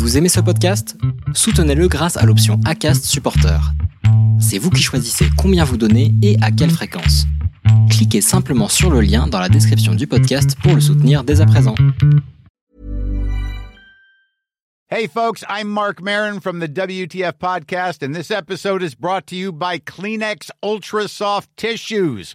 Vous aimez ce podcast? Soutenez-le grâce à l'option ACAST Supporter. C'est vous qui choisissez combien vous donnez et à quelle fréquence. Cliquez simplement sur le lien dans la description du podcast pour le soutenir dès à présent. Hey folks, I'm Mark Marin from the WTF podcast and this episode is brought to you by Kleenex Ultra Soft Tissues.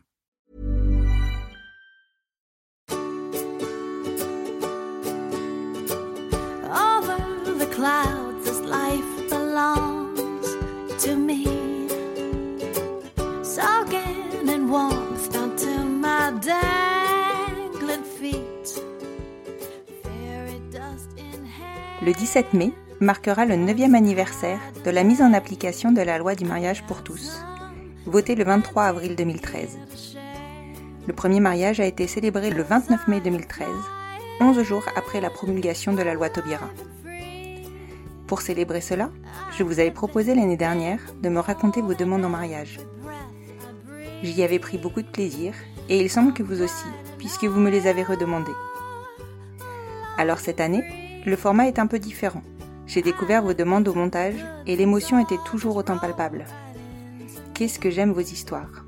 Le 17 mai marquera le 9e anniversaire de la mise en application de la loi du mariage pour tous, votée le 23 avril 2013. Le premier mariage a été célébré le 29 mai 2013, 11 jours après la promulgation de la loi Taubira. Pour célébrer cela, je vous avais proposé l'année dernière de me raconter vos demandes en mariage. J'y avais pris beaucoup de plaisir et il semble que vous aussi, puisque vous me les avez redemandées. Alors cette année, le format est un peu différent. J'ai découvert vos demandes au montage et l'émotion était toujours autant palpable. Qu'est-ce que j'aime vos histoires?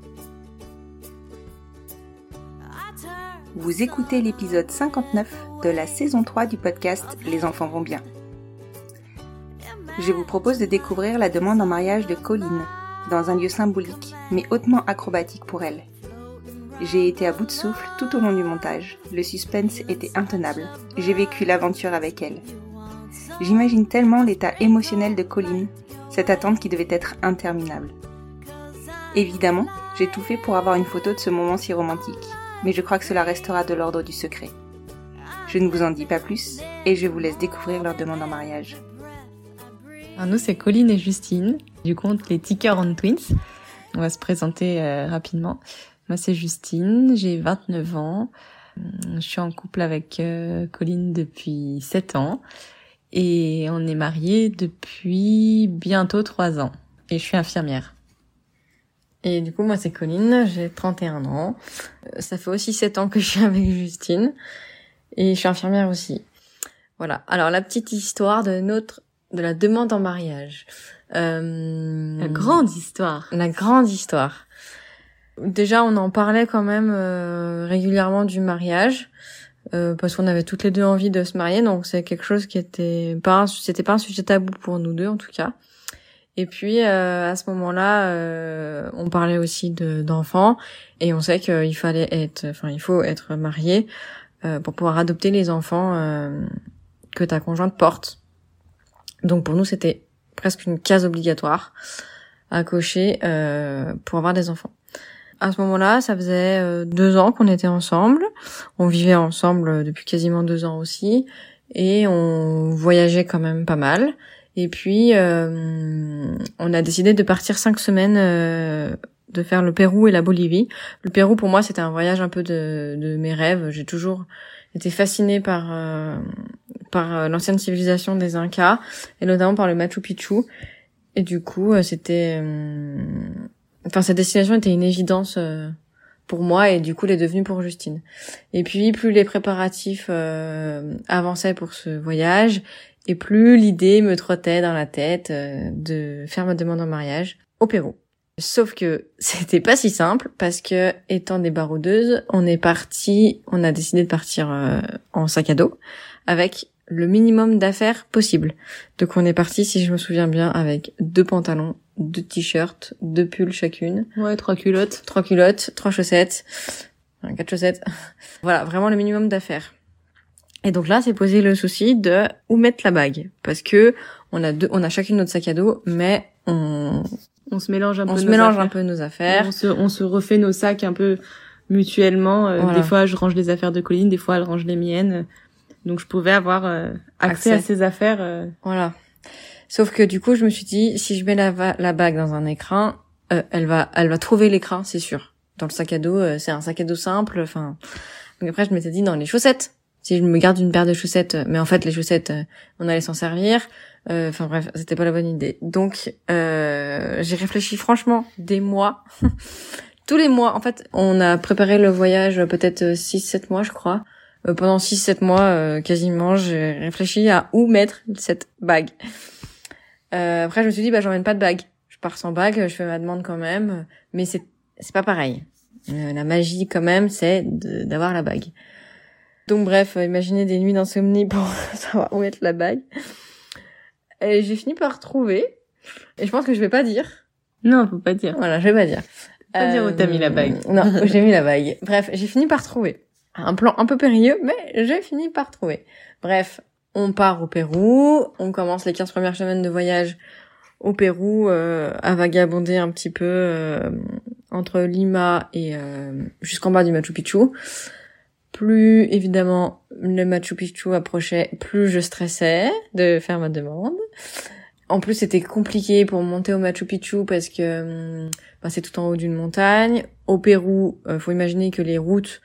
Vous écoutez l'épisode 59 de la saison 3 du podcast Les enfants vont bien je vous propose de découvrir la demande en mariage de Colline, dans un lieu symbolique, mais hautement acrobatique pour elle. J'ai été à bout de souffle tout au long du montage, le suspense était intenable, j'ai vécu l'aventure avec elle. J'imagine tellement l'état émotionnel de Colline, cette attente qui devait être interminable. Évidemment, j'ai tout fait pour avoir une photo de ce moment si romantique, mais je crois que cela restera de l'ordre du secret. Je ne vous en dis pas plus, et je vous laisse découvrir leur demande en mariage. Alors nous, c'est Colline et Justine, du compte les Ticker on Twins. On va se présenter euh, rapidement. Moi, c'est Justine, j'ai 29 ans. Je suis en couple avec euh, Colline depuis 7 ans. Et on est mariés depuis bientôt 3 ans. Et je suis infirmière. Et du coup, moi, c'est Colline, j'ai 31 ans. Euh, ça fait aussi 7 ans que je suis avec Justine. Et je suis infirmière aussi. Voilà. Alors, la petite histoire de notre de la demande en mariage. Euh, la grande histoire. La grande histoire. Déjà, on en parlait quand même euh, régulièrement du mariage. Euh, parce qu'on avait toutes les deux envie de se marier, donc c'est quelque chose qui était pas, c'était pas un sujet tabou pour nous deux en tout cas. Et puis euh, à ce moment-là, euh, on parlait aussi de, d'enfants et on sait qu'il fallait être, enfin il faut être marié euh, pour pouvoir adopter les enfants que ta conjointe porte. Donc pour nous, c'était presque une case obligatoire à cocher euh, pour avoir des enfants. À ce moment-là, ça faisait euh, deux ans qu'on était ensemble. On vivait ensemble depuis quasiment deux ans aussi. Et on voyageait quand même pas mal. Et puis, euh, on a décidé de partir cinq semaines, de faire le Pérou et la Bolivie. Le Pérou, pour moi, c'était un voyage un peu de, de mes rêves. J'ai toujours été fascinée par par euh, l'ancienne civilisation des Incas et notamment par le Machu Picchu. Et du coup, euh, c'était, euh, enfin, cette destination était une évidence pour moi et du coup, elle est devenue pour Justine. Et puis, plus les préparatifs avançaient pour ce voyage, et plus l'idée me trottait dans la tête de faire ma demande en mariage au Pérou. Sauf que c'était pas si simple parce que étant des baroudeuses, on est parti, on a décidé de partir en sac à dos avec le minimum d'affaires possible. Donc on est parti, si je me souviens bien, avec deux pantalons, deux t-shirts, deux pulls chacune. Ouais, trois culottes. Trois culottes, trois chaussettes, quatre chaussettes. voilà, vraiment le minimum d'affaires. Et donc là, c'est posé le souci de où mettre la bague, parce que on a deux, on a chacune notre sac à dos, mais on on se mélange un on peu. se nos mélange affaires. un peu nos affaires. On se, on se refait nos sacs un peu mutuellement. Euh, Voilà. Des fois, je range les affaires de Colline, des fois, elle range les miennes. Donc, je pouvais avoir euh, accès, Accès. à ces affaires. euh, Voilà. Sauf que du coup, je me suis dit, si je mets la, la bague dans un écran, euh, elle va, elle va trouver l'écran, c'est sûr. Dans le sac à dos, euh, c'est un sac à dos simple. Enfin, donc après, je m'étais dit dans les chaussettes. Si je me garde une paire de chaussettes, euh, mais en fait, les chaussettes, euh, on allait s'en servir. Euh, Enfin bref, c'était pas la bonne idée. Donc, euh, j'ai réfléchi franchement des mois. Tous les mois, en fait, on a préparé le voyage peut-être 6-7 mois, je crois. Euh, pendant 6-7 mois, euh, quasiment, j'ai réfléchi à où mettre cette bague. Euh, après, je me suis dit, bah, j'emmène pas de bague. Je pars sans bague, je fais ma demande quand même, mais c'est c'est pas pareil. Euh, la magie, quand même, c'est d'avoir la bague. Donc bref, imaginez des nuits d'insomnie pour savoir où mettre la bague. Et j'ai fini par trouver. Et je pense que je vais pas dire. Non, faut pas dire. Voilà, je vais pas dire. Pas dire où t'as mis la bague. Non, où j'ai mis la bague. Bref, j'ai fini par trouver. Un plan un peu périlleux, mais j'ai fini par trouver. Bref, on part au Pérou, on commence les 15 premières semaines de voyage au Pérou euh, à vagabonder un petit peu euh, entre Lima et euh, jusqu'en bas du Machu Picchu. Plus évidemment le Machu Picchu approchait, plus je stressais de faire ma demande. En plus, c'était compliqué pour monter au Machu Picchu parce que bah, c'est tout en haut d'une montagne. Au Pérou, euh, faut imaginer que les routes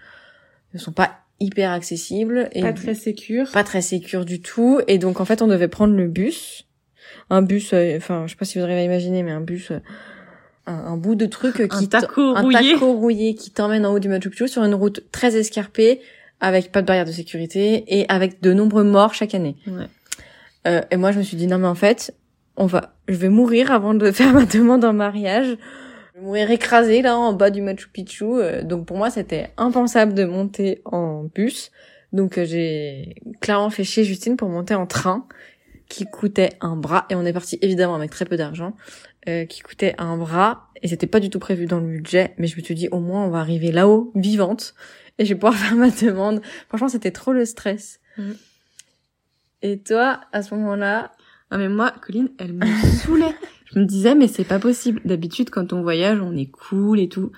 ne sont pas hyper accessibles et Pas très sécure. pas très sécures du tout. Et donc, en fait, on devait prendre le bus. Un bus, euh, enfin, je sais pas si vous arrivez à imaginer, mais un bus, euh, un, un bout de truc qui Un taco un rouillé. taco rouillé qui t'emmène en haut du Machu Picchu sur une route très escarpée, avec pas de barrière de sécurité et avec de nombreux morts chaque année. Ouais. Euh, et moi, je me suis dit non mais en fait, on va, je vais mourir avant de faire ma demande en mariage. Mourir écrasée là en bas du Machu Picchu. Euh, donc pour moi, c'était impensable de monter en bus. Donc euh, j'ai clairement fait chier Justine pour monter en train qui coûtait un bras et on est parti évidemment avec très peu d'argent euh, qui coûtait un bras et c'était pas du tout prévu dans le budget mais je me suis dit au moins on va arriver là-haut vivante et je vais pouvoir faire ma demande franchement c'était trop le stress Mhm. et toi à ce moment-là? Ah mais moi, Colline, elle me saoulait. Je me disais, mais c'est pas possible. D'habitude, quand on voyage, on est cool et tout.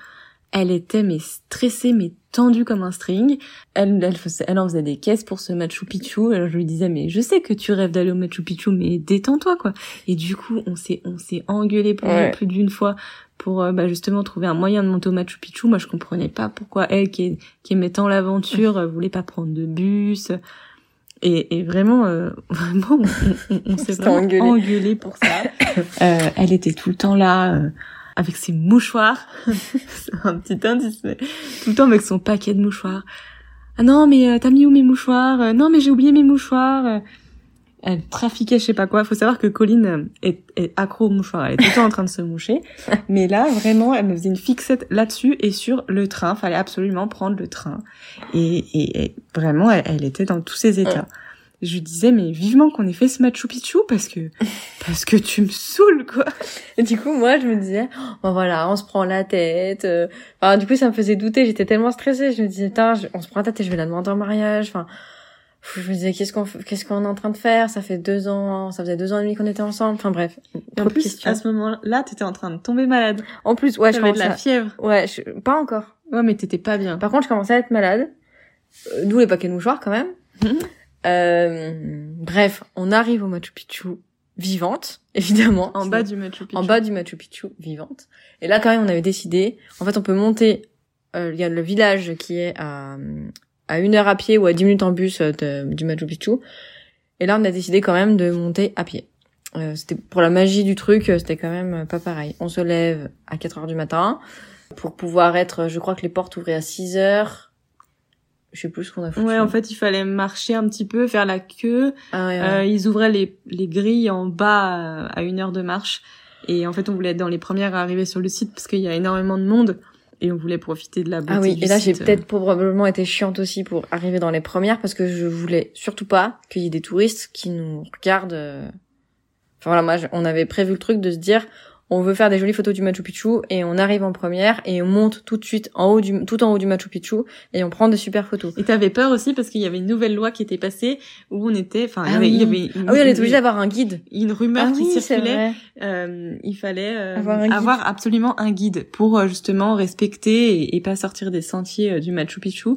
Elle était, mais stressée, mais tendue comme un string. Elle, elle, faisait, elle en faisait des caisses pour ce Machu Picchu. Alors je lui disais, mais je sais que tu rêves d'aller au Machu Picchu, mais détends-toi, quoi. Et du coup, on s'est, on s'est engueulé plus, Ouais. plus d'une fois pour euh, bah, justement trouver un moyen de monter au Machu Picchu. Moi, je comprenais pas pourquoi elle, qui, qui aimait tant l'aventure, euh, voulait pas prendre de bus. Et, et vraiment, euh, vraiment, on, on- on s'est vraiment engueulé. engueulé. pour ça. Euh, elle était tout le temps là, euh, avec ses mouchoirs. C'est un petit indice, mais tout le temps avec son paquet de mouchoirs. Ah non, mais euh, t'as mis où mes mouchoirs? Euh, Non, mais j'ai oublié mes mouchoirs. Elle trafiquait je sais pas quoi. Faut savoir que Colline euh, est, est accro aux mouchoirs. Elle est tout le temps en train de se moucher. Mais là, vraiment, elle me faisait une fixette là-dessus et sur le train. Fallait absolument prendre le train. Et, et, et vraiment, elle, elle était dans tous ses états. Je lui disais, mais vivement qu'on ait fait ce Machu Picchu parce que, parce que tu me saoules, quoi. et du coup moi je me disais oh, bah voilà on se prend la tête euh. enfin du coup ça me faisait douter j'étais tellement stressée je me disais putain on se prend la tête et je vais la demander en mariage enfin je me disais qu'est-ce qu'on qu'est-ce qu'on est en train de faire? Ça fait deux ans ça faisait deux ans et demi qu'on était ensemble enfin bref Et en plus, à ce moment-là, t'étais en train de tomber malade. en plus ouais je T'avais de la à- fièvre. ouais je... pas encore Ouais, mais t'étais pas bien. Par contre, je commençais à être malade. Euh, D'où les paquets de mouchoirs quand même. Euh, bref, on arrive au Machu Picchu vivante, évidemment. En bas du Machu Picchu. En bas du Machu Picchu vivante. Et là, quand même, on avait décidé. En fait, on peut monter. euh, Il y a le village qui est à à une heure à pied ou à dix minutes en bus euh, de- du Machu Picchu. Et là, on a décidé quand même de monter à pied. Euh, c'était pour la magie du truc, euh, c'était quand même euh, pas pareil. On se lève à 4 heures du matin pour pouvoir être. Je crois que les portes ouvraient à 6 heures. Je sais plus ce qu'on a foutu. Ouais, en fait, il fallait marcher un petit peu, faire la queue. Ah ouais, ouais. Euh, ils ouvraient les, les grilles en bas à une heure de marche. Et en fait, on voulait être dans les premières à arriver sur le site parce qu'il y a énormément de monde. Et on voulait profiter de la beauté Ah oui, du et là j'ai site. peut-être probablement été chiante aussi pour arriver dans les premières parce que je voulais surtout pas qu'il y ait des touristes qui nous regardent. euh. Enfin voilà, moi on avait prévu le truc de se dire on veut faire des jolies photos du Machu Picchu et on arrive en première et on monte tout de suite en haut du tout en haut du Machu Picchu et on prend des super photos. Et t'avais peur aussi parce qu'il y avait une nouvelle loi qui était passée où on était, enfin, il y Ah avait, il y oui. avait une, Ah oui, on une- obligé d'avoir un guide. une rumeur ah qui oui, circulait. Euh, il fallait euh, Avoir avoir, absolument un guide pour euh, justement respecter et, et pas sortir des sentiers euh, du Machu Picchu.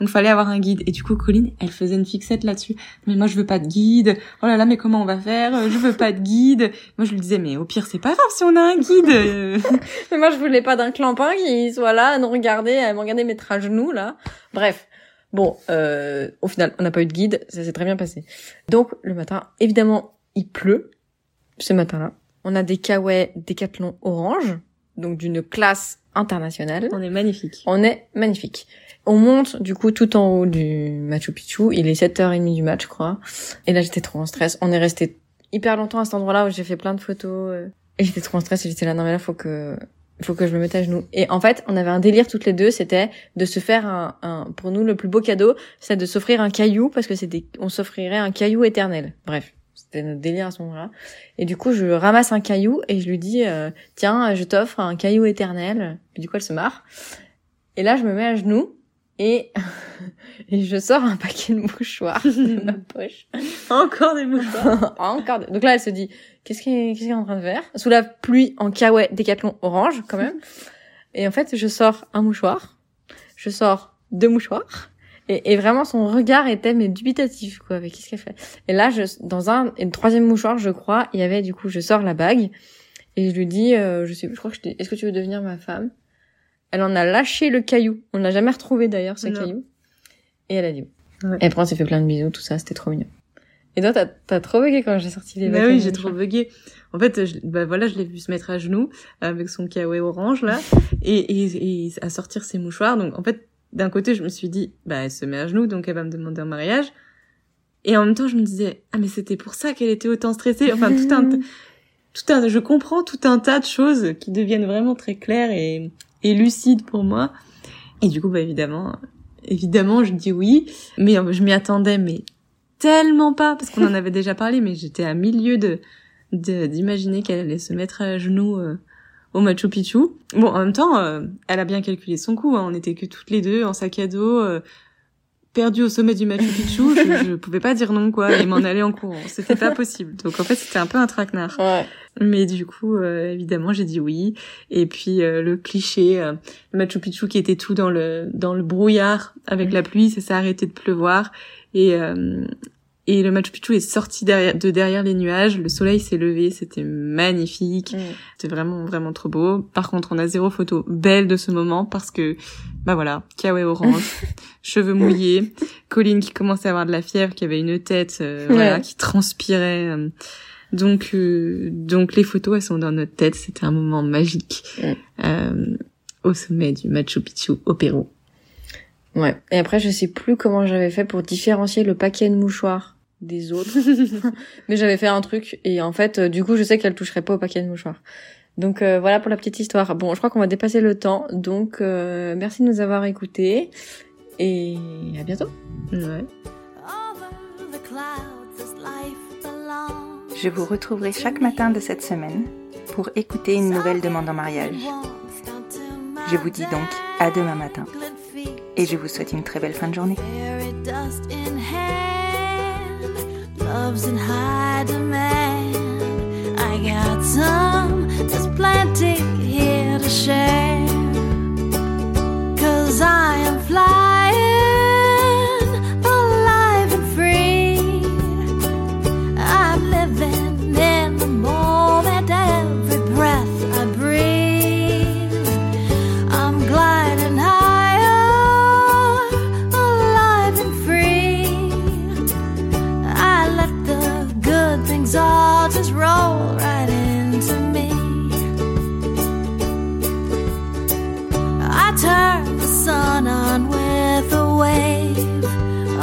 Donc fallait avoir un guide. Et du coup, Colline, elle faisait une fixette là-dessus. Mais moi, je veux pas de guide. Oh là là, mais comment on va faire? Je veux pas de guide. Moi, je lui disais, mais au pire, c'est pas grave si on a un guide. mais moi, je voulais pas d'un clampin qui soit là à nous regarder, à me regarder mettre à genoux là. Bref. Bon, euh, au final, on n'a pas eu de guide, ça s'est très bien passé. Donc, le matin, évidemment, il pleut, ce matin-là. On a des kawaii décathlon orange, donc d'une classe internationale. On est magnifique. On est magnifique. On monte du coup tout en haut du Machu Picchu. Il est 7h30 du match, je crois. Et là, j'étais trop en stress. On est resté hyper longtemps à cet endroit-là où j'ai fait plein de photos. euh, Et j'étais trop en stress et j'étais là, non mais là, faut que faut que je me mette à genoux. Et en fait, on avait un délire toutes les deux, c'était de se faire un, un pour nous le plus beau cadeau, c'est de s'offrir un caillou parce que c'était on s'offrirait un caillou éternel. Bref, c'était notre délire à ce moment-là. Et du coup, je ramasse un caillou et je lui dis euh, tiens, je t'offre un caillou éternel. Et du coup, elle se marre. Et là, je me mets à genoux et et je sors un paquet de mouchoirs de ma poche. Encore des mouchoirs. Encore. des- Donc là, elle se dit, qu'est-ce qu'elle qu'est-ce qu'elle est en train de faire? Sous la pluie en kawaii décathlon orange, quand même. Et en fait, je sors un mouchoir, je sors deux mouchoirs, et, et vraiment son regard était mais dubitatif, quoi. Avec qu'est-ce qu'elle fait Et là, je, dans un et le troisième mouchoir, je crois, il y avait du coup, je sors la bague et je lui dis, euh, je sais, je crois que je dis, est-ce que tu veux devenir ma femme? Elle en a lâché le caillou. On l'a jamais retrouvé d'ailleurs ce Non. caillou. Et elle a dit. oui. Et après, on s'est fait plein de bisous, tout ça, c'était trop mignon. Et toi, t'as, t'as trop bugué quand j'ai sorti les Bah oui, j'ai trop bugué. En fait, je, bah voilà, je l'ai vu se mettre à genoux avec son kawaii orange là, et, et, et à sortir ses mouchoirs. Donc en fait, d'un côté, je me suis dit, bah elle se met à genoux, donc elle va me demander en mariage. Et en même temps, je me disais, ah mais c'était pour ça qu'elle était autant stressée. Enfin, tout un, tout un, je comprends tout un tas de choses qui deviennent vraiment très claires et, et lucides pour moi. Et du coup, bah évidemment, évidemment, je dis oui, mais euh, je m'y attendais, mais tellement pas parce qu'on en avait déjà parlé, mais j'étais à milieu de d'imaginer qu'elle allait se mettre à genoux euh, au Machu Picchu. Bon, en même temps, euh, elle a bien calculé son coup. Hein. On était que toutes les deux en sac à dos, perdues au sommet du Machu Picchu. je, je pouvais pas dire non, quoi, et m'en aller en courant. C'était pas possible. Donc en fait, c'était un peu un traquenard. Ouais. Mais du coup, euh, évidemment, j'ai dit oui. Et puis euh, le cliché, euh, le Machu Picchu qui était tout dans le dans le brouillard avec la pluie, ça s'est arrêté de pleuvoir et euh, et le Machu Picchu est sorti derrière, de derrière les nuages. Le soleil s'est levé, c'était magnifique. Mm. C'était vraiment vraiment trop beau. Par contre, on a zéro photo belle de ce moment parce que bah voilà, kawaii orange, cheveux mouillés, Colline qui commençait à avoir de la fièvre, qui avait une tête euh, voilà qui transpirait. euh, donc, euh, donc les photos, elles sont dans notre tête. C'était un moment magique Mm. euh, au sommet du Machu Picchu au Pérou. Ouais. Et après, je sais plus comment j'avais fait pour différencier le paquet de mouchoirs des autres. Mais j'avais fait un truc et en fait, euh, du coup, je sais qu'elle toucherait pas au paquet de mouchoirs. Donc euh, voilà pour la petite histoire. Bon, je crois qu'on va dépasser le temps. Donc euh, merci de nous avoir écoutés et à bientôt. Je vous retrouverai chaque matin de cette semaine pour écouter une nouvelle demande en mariage. Je vous dis donc à demain matin et je vous souhaite une très belle fin de journée. Love's in high demand.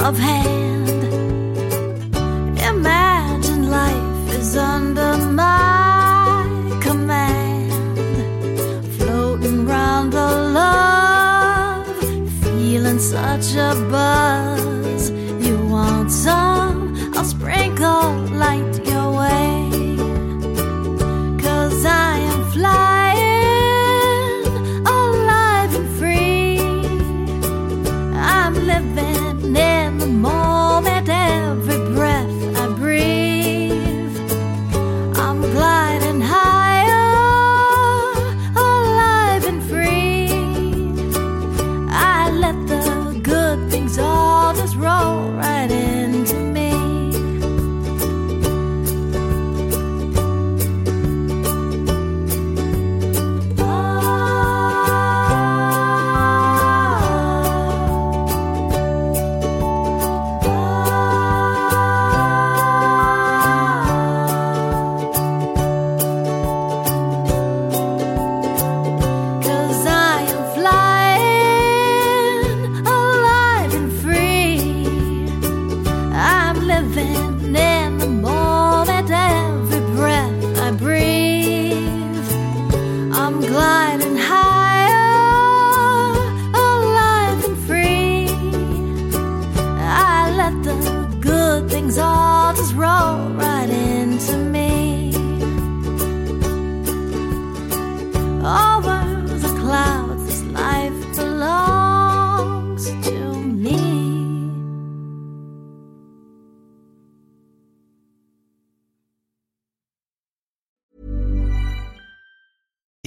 Of hand. Imagine life is under my command floating round the love, feeling such a buzz.